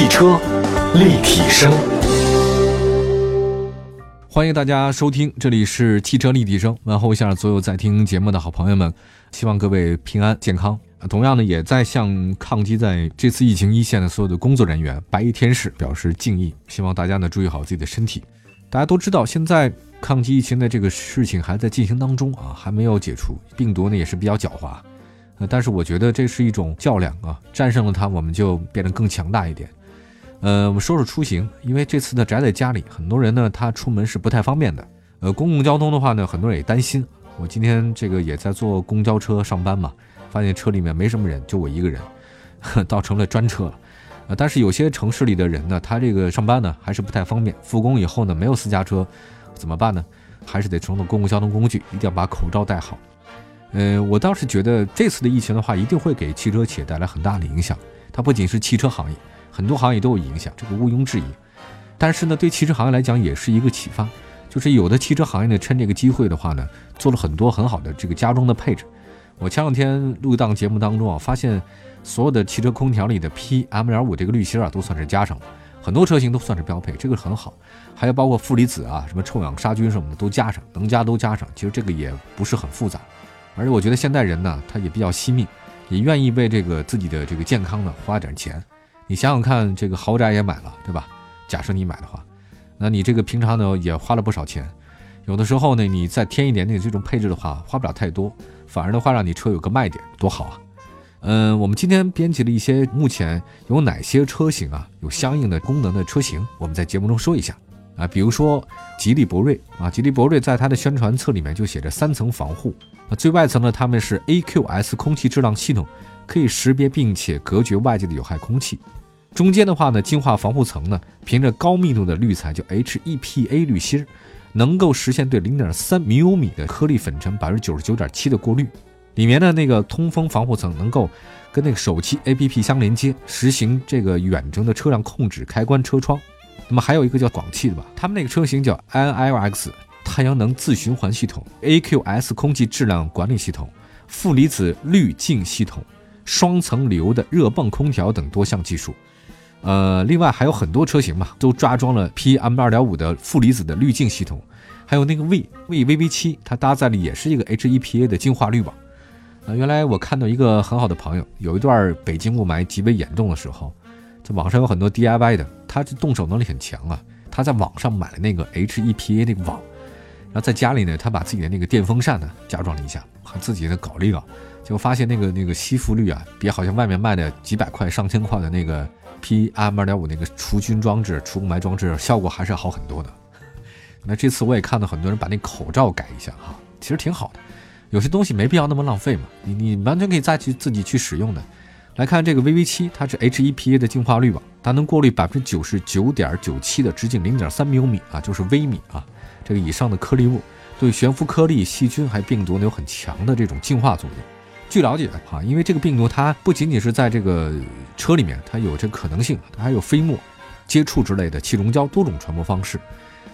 汽车立体声，欢迎大家收听，这里是汽车立体声，问候一下所有在听节目的好朋友们，希望各位平安健康。同样呢，也在向抗击在这次疫情一线的所有的工作人员、白衣天使表示敬意，希望大家呢注意好自己的身体。大家都知道，现在抗击疫情的这个事情还在进行当中啊，还没有解除，病毒呢也是比较狡猾。呃，但是我觉得这是一种较量啊，战胜了它，我们就变得更强大一点。呃，我们说说出行，因为这次呢宅在家里，很多人呢他出门是不太方便的。呃，公共交通的话呢，很多人也担心。我今天这个也在坐公交车上班嘛。发现车里面没什么人，就我一个人，倒成了专车了。呃，但是有些城市里的人呢，他这个上班呢还是不太方便。复工以后呢，没有私家车，怎么办呢？还是得乘坐公共交通工具，一定要把口罩戴好。呃，我倒是觉得这次的疫情的话，一定会给汽车企业带来很大的影响。它不仅是汽车行业，很多行业都有影响，这个毋庸置疑。但是呢，对汽车行业来讲，也是一个启发，就是有的汽车行业呢，趁这个机会的话呢，做了很多很好的这个家装的配置。我前两天录一档节目当中啊，发现所有的汽车空调里的 PM2.5 这个滤芯啊，都算是加上了，很多车型都算是标配，这个很好。还有包括负离子啊，什么臭氧杀菌什么的都加上，能加都加上。其实这个也不是很复杂，而且我觉得现代人呢，他也比较惜命，也愿意为这个自己的这个健康呢花点钱。你想想看，这个豪宅也买了，对吧？假设你买的话，那你这个平常呢也花了不少钱。有的时候呢，你再添一点点这种配置的话，花不了太多。反而的话，让你车有个卖点，多好啊！嗯，我们今天编辑了一些目前有哪些车型啊，有相应的功能的车型，我们在节目中说一下啊。比如说吉利博瑞啊，吉利博瑞在它的宣传册里面就写着三层防护，那最外层呢，他们是 AQS 空气质量系统，可以识别并且隔绝外界的有害空气。中间的话呢，净化防护层呢，凭着高密度的滤材叫 HEPA 滤芯。能够实现对零点三毫米的颗粒粉尘百分之九十九点七的过滤，里面的那个通风防护层能够跟那个手机 APP 相连接，实行这个远程的车辆控制、开关车窗。那么还有一个叫广汽的吧，他们那个车型叫 ILX 太阳能自循环系统、AQS 空气质量管理系统、负离子滤净系统、双层流的热泵空调等多项技术。呃，另外还有很多车型嘛，都加装了 PM 二点五的负离子的滤净系统，还有那个 V V VV 七，它搭载的也是一个 HEPA 的净化滤网。呃，原来我看到一个很好的朋友，有一段北京雾霾极为严重的时候，在网上有很多 DIY 的，他这动手能力很强啊。他在网上买了那个 HEPA 那个网，然后在家里呢，他把自己的那个电风扇呢加装了一下，和自己的搞了一搞，我发现那个那个吸附率啊，比好像外面卖的几百块、上千块的那个。PM 二点五那个除菌装置、除雾霾装置效果还是好很多的。那这次我也看到很多人把那口罩改一下哈，其实挺好的。有些东西没必要那么浪费嘛，你你完全可以再去自己去使用的。来看这个 VV 七，它是 HEPA 的净化滤网，它能过滤百分之九十九点九七的直径零点三毫米啊，就是微米啊，这个以上的颗粒物，对悬浮颗粒、细菌还病毒呢有很强的这种净化作用。据了解啊，因为这个病毒它不仅仅是在这个车里面，它有这可能性，它还有飞沫、接触之类的气溶胶多种传播方式，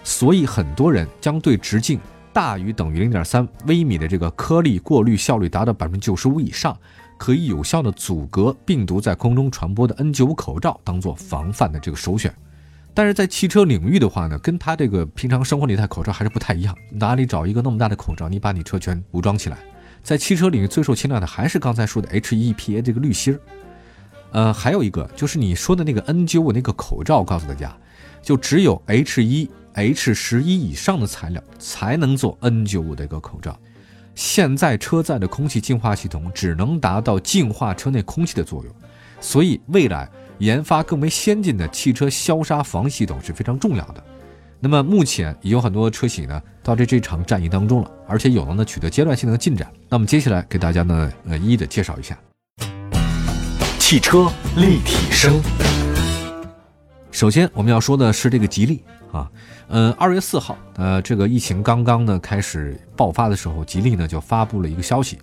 所以很多人将对直径大于等于零点三微米的这个颗粒过滤效率达到百分之九十五以上，可以有效的阻隔病毒在空中传播的 N95 口罩当做防范的这个首选。但是在汽车领域的话呢，跟它这个平常生活里戴口罩还是不太一样，哪里找一个那么大的口罩，你把你车全武装起来？在汽车领域最受青睐的还是刚才说的 HEPA 这个滤芯儿，呃，还有一个就是你说的那个 N95 那个口罩，告诉大家，就只有 H1、H 十一以上的材料才能做 N95 的一个口罩。现在车载的空气净化系统只能达到净化车内空气的作用，所以未来研发更为先进的汽车消杀防系统是非常重要的。那么目前已有很多车企呢到这这场战役当中了，而且有了呢取得阶段性的进展。那么接下来给大家呢呃一一的介绍一下汽车立体声。首先我们要说的是这个吉利啊，呃二月四号，呃这个疫情刚刚呢开始爆发的时候，吉利呢就发布了一个消息，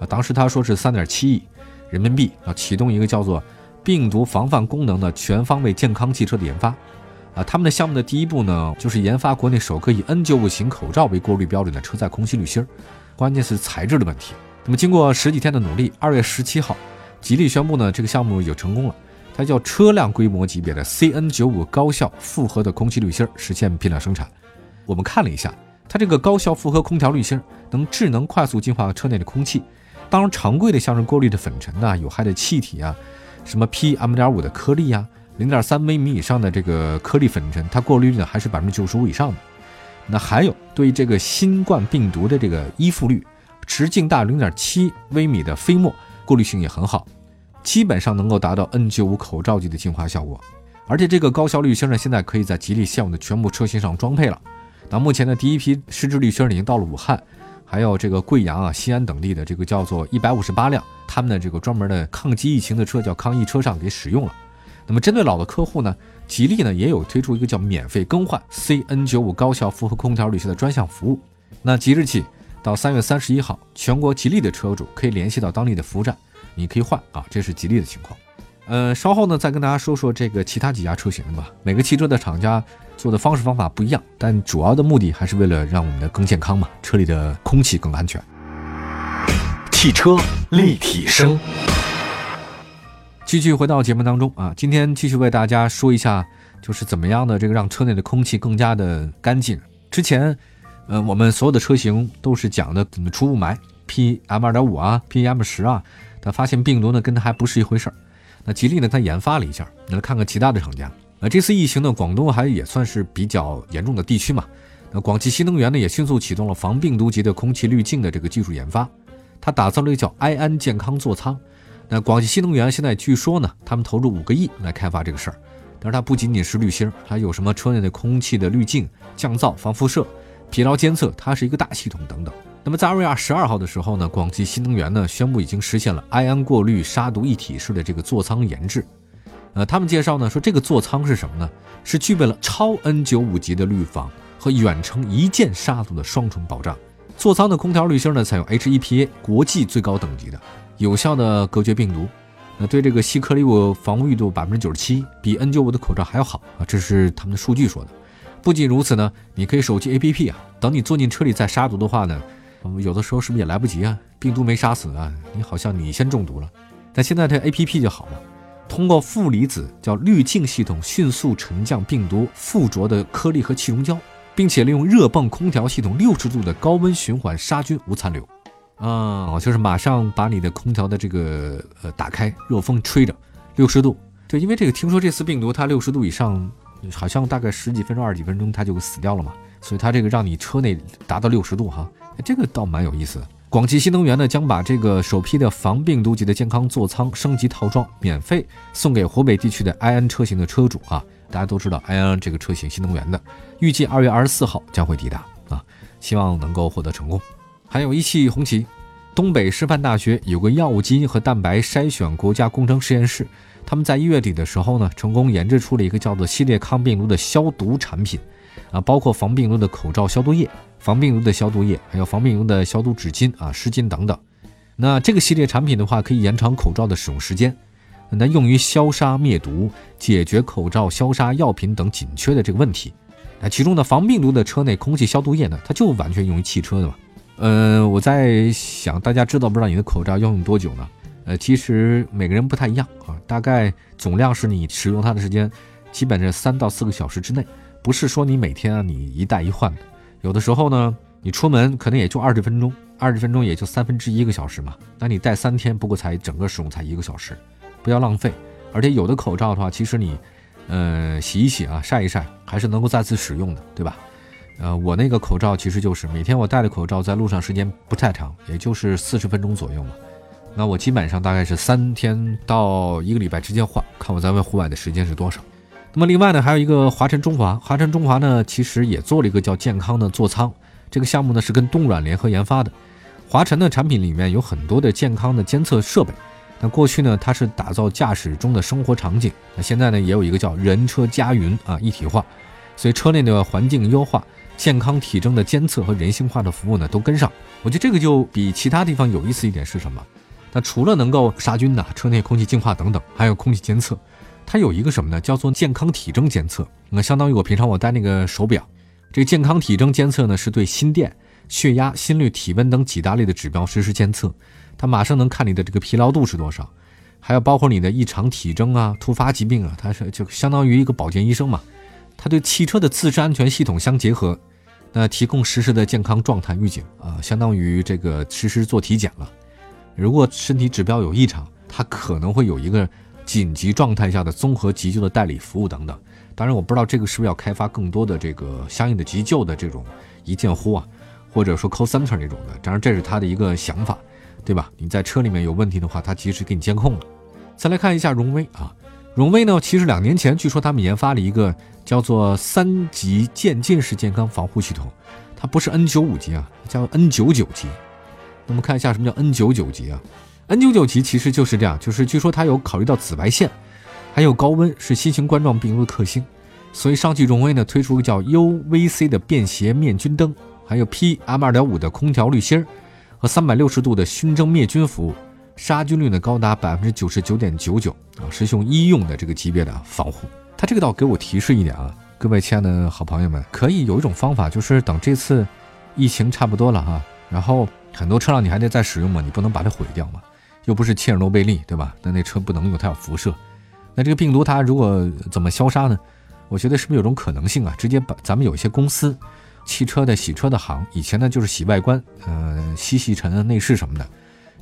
啊当时他说是三点七亿人民币要启动一个叫做病毒防范功能的全方位健康汽车的研发。啊，他们的项目的第一步呢，就是研发国内首个以 N95 型口罩为过滤标准的车载空气滤芯儿，关键是材质的问题。那么经过十几天的努力，二月十七号，吉利宣布呢，这个项目有成功了，它叫车辆规模级别的 CN95 高效复合的空气滤芯儿，实现批量生产。我们看了一下，它这个高效复合空调滤芯儿能智能快速净化车内的空气。当然，常规的像是过滤的粉尘呐、有害的气体啊，什么 PM2.5 的颗粒啊，零点三微米以上的这个颗粒粉尘，它过滤率呢还是百分之九十五以上的。那还有对这个新冠病毒的这个依附率，直径大零点七微米的飞沫过滤性也很好，基本上能够达到 N95 口罩级的净化效果。而且这个高效滤芯呢，现在可以在吉利现有的全部车型上装配了。那目前的第一批湿制滤芯已经到了武汉，还有这个贵阳啊、西安等地的这个叫做一百五十八辆他们的这个专门的抗击疫情的车叫抗疫车上给使用了。那么针对老的客户呢，吉利呢也有推出一个叫免费更换 CN95 高效复合空调滤芯的专项服务。那即日起到三月三十一号，全国吉利的车主可以联系到当地的服务站，你可以换啊，这是吉利的情况。呃，稍后呢再跟大家说说这个其他几家车型吧。每个汽车的厂家做的方式方法不一样，但主要的目的还是为了让我们的更健康嘛，车里的空气更安全。汽车立体声，继续回到节目当中啊，今天继续为大家说一下，就是怎么样的这个让车内的空气更加的干净。之前，呃，我们所有的车型都是讲的怎么除雾霾，PM 二点五啊，PM 十啊，但发现病毒呢跟它还不是一回事儿。那吉利呢，它研发了一下，来看看其他的厂家。那这次疫情呢，广东还也算是比较严重的地区嘛。那广汽新能源呢，也迅速启动了防病毒级的空气滤镜的这个技术研发，它打造了一个叫埃安健康座舱。那广汽新能源现在据说呢，他们投入五个亿来开发这个事儿。但是它不仅仅是滤芯，还有什么车内的空气的滤镜、降噪、防辐射、疲劳监测，它是一个大系统等等。那么在二月二十二号的时候呢，广汽新能源呢宣布已经实现了埃安过滤杀毒一体式的这个座舱研制。呃，他们介绍呢说这个座舱是什么呢？是具备了超 N95 级的滤防和远程一键杀毒的双重保障。座舱的空调滤芯呢采用 HEPA 国际最高等级的。有效的隔绝病毒，那对这个细颗粒物防御度百分之九十七，比 N95 的口罩还要好啊！这是他们的数据说的。不仅如此呢，你可以手机 APP 啊，等你坐进车里再杀毒的话呢，有的时候是不是也来不及啊？病毒没杀死啊，你好像你先中毒了。但现在这 APP 就好了，通过负离子叫滤镜系统迅速沉降病毒附着的颗粒和气溶胶，并且利用热泵空调系统六十度的高温循环杀菌无残留。啊，就是马上把你的空调的这个呃打开，热风吹着，六十度。对，因为这个听说这次病毒它六十度以上，好像大概十几分钟、二十几分钟它就死掉了嘛，所以它这个让你车内达到六十度哈，这个倒蛮有意思的。广汽新能源呢将把这个首批的防病毒级的健康座舱升级套装免费送给湖北地区的埃安车型的车主啊，大家都知道埃安这个车型新能源的，预计二月二十四号将会抵达啊，希望能够获得成功。还有一汽红旗，东北师范大学有个药物基因和蛋白筛选国家工程实验室，他们在一月底的时候呢，成功研制出了一个叫做系列抗病毒的消毒产品，啊，包括防病毒的口罩消毒液、防病毒的消毒液，还有防病毒的消毒纸巾啊、湿巾等等。那这个系列产品的话，可以延长口罩的使用时间，那用于消杀灭毒，解决口罩消杀药品等紧缺的这个问题。那其中的防病毒的车内空气消毒液呢，它就完全用于汽车的嘛。呃，我在想，大家知道不知道你的口罩要用多久呢？呃，其实每个人不太一样啊，大概总量是你使用它的时间，基本是三到四个小时之内，不是说你每天啊你一戴一换的。有的时候呢，你出门可能也就二十分钟，二十分钟也就三分之一个小时嘛。那你戴三天，不过才整个使用才一个小时，不要浪费。而且有的口罩的话，其实你，呃，洗一洗啊，晒一晒，还是能够再次使用的，对吧？呃，我那个口罩其实就是每天我戴的口罩，在路上时间不太长，也就是四十分钟左右嘛。那我基本上大概是三天到一个礼拜之间换，看我在外户外的时间是多少。那么另外呢，还有一个华晨中华，华晨中华呢其实也做了一个叫健康的座舱，这个项目呢是跟东软联合研发的。华晨的产品里面有很多的健康的监测设备。那过去呢，它是打造驾驶中的生活场景，那现在呢也有一个叫人车家云啊一体化，所以车内的环境优化。健康体征的监测和人性化的服务呢，都跟上。我觉得这个就比其他地方有意思一点是什么？那除了能够杀菌呐，车内空气净化等等，还有空气监测，它有一个什么呢？叫做健康体征监测。那相当于我平常我戴那个手表，这个健康体征监测呢，是对心电、血压、心率、体温等几大类的指标实时监测，它马上能看你的这个疲劳度是多少。还有包括你的异常体征啊、突发疾病啊，它是就相当于一个保健医生嘛。它对汽车的自身安全系统相结合，那提供实时的健康状态预警啊，相当于这个实时做体检了。如果身体指标有异常，它可能会有一个紧急状态下的综合急救的代理服务等等。当然，我不知道这个是不是要开发更多的这个相应的急救的这种一键呼啊，或者说 call center 那种的。当然，这是他的一个想法，对吧？你在车里面有问题的话，他及时给你监控了。再来看一下荣威啊，荣威呢，其实两年前据说他们研发了一个叫做三级渐进式健康防护系统，它不是 N 九五级啊，叫 N 九九级。那么看一下什么叫 N 九九级啊？N 九九级其实就是这样，就是据说它有考虑到紫外线。还有高温是新型冠状病毒的克星，所以上汽荣威呢推出个叫 UVC 的便携面菌灯，还有 PM2.5 的空调滤芯儿和360度的熏蒸灭菌服务，杀菌率呢高达百分之九十九点九九啊，是用医用的这个级别的防护。它这个倒给我提示一点啊，各位亲爱的好朋友们，可以有一种方法，就是等这次疫情差不多了哈，然后很多车辆你还得再使用嘛，你不能把它毁掉嘛，又不是切尔诺贝利对吧？那那车不能用，它有辐射。那这个病毒它如果怎么消杀呢？我觉得是不是有种可能性啊？直接把咱们有一些公司，汽车的洗车的行，以前呢就是洗外观，呃，吸吸尘、内饰什么的。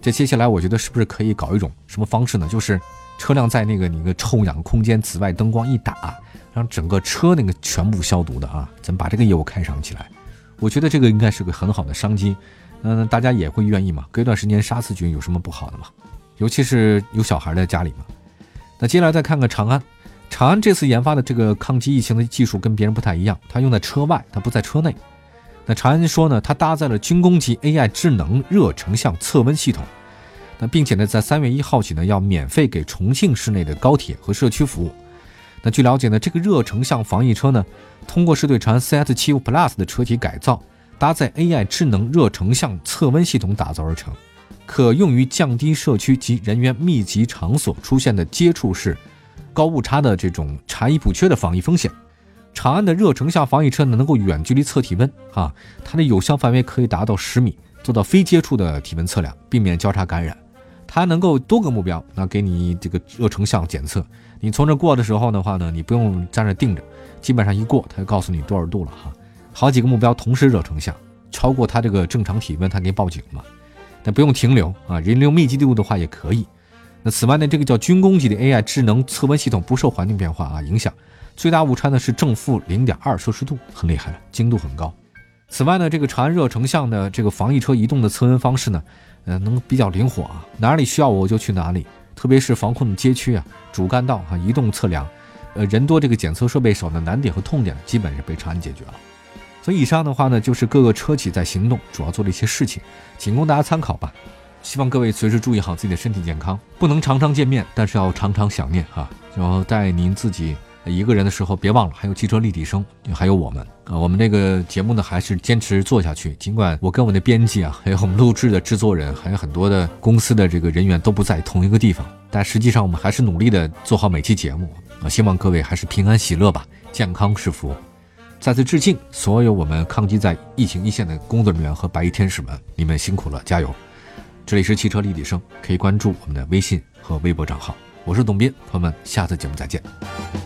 这接下来我觉得是不是可以搞一种什么方式呢？就是车辆在那个你个臭氧空间，紫外灯光一打，让整个车那个全部消毒的啊。咱们把这个业务开上起来，我觉得这个应该是个很好的商机。嗯，大家也会愿意嘛？隔一段时间杀死菌有什么不好的嘛？尤其是有小孩在家里嘛。那接下来再看看长安，长安这次研发的这个抗击疫情的技术跟别人不太一样，它用在车外，它不在车内。那长安说呢，它搭载了军工级 AI 智能热成像测温系统，那并且呢，在三月一号起呢，要免费给重庆市内的高铁和社区服务。那据了解呢，这个热成像防疫车呢，通过是对长安 CS75 Plus 的车体改造，搭载 AI 智能热成像测温系统打造而成。可用于降低社区及人员密集场所出现的接触式高误差的这种差异补缺的防疫风险。长安的热成像防疫车呢，能够远距离测体温啊，它的有效范围可以达到十米，做到非接触的体温测量，避免交叉感染。它能够多个目标，那给你这个热成像检测。你从这过的时候的话呢，你不用在那定着，基本上一过，它就告诉你多少度了哈。好几个目标同时热成像，超过它这个正常体温，它给你报警嘛。但不用停留啊，人流密集度的话也可以。那此外呢，这个叫军工级的 AI 智能测温系统不受环境变化啊影响，最大误差呢是正负零点二摄氏度，很厉害了，精度很高。此外呢，这个长安热成像的这个防疫车移动的测温方式呢，呃，能比较灵活啊，哪里需要我就去哪里，特别是防控的街区啊、主干道啊，移动测量，呃，人多这个检测设备少的难点和痛点基本是被长安解决了。所以以上的话呢，就是各个车企在行动，主要做的一些事情，仅供大家参考吧。希望各位随时注意好自己的身体健康，不能常常见面，但是要常常想念哈。然后带您自己一个人的时候，别忘了还有汽车立体声，还有我们啊。我们这个节目呢，还是坚持做下去。尽管我跟我的编辑啊，还有我们录制的制作人，还有很多的公司的这个人员都不在同一个地方，但实际上我们还是努力的做好每期节目啊。希望各位还是平安喜乐吧，健康是福。再次致敬所有我们抗击在疫情一线的工作人员和白衣天使们，你们辛苦了，加油！这里是汽车立体声，可以关注我们的微信和微博账号。我是董斌，朋友们，下次节目再见。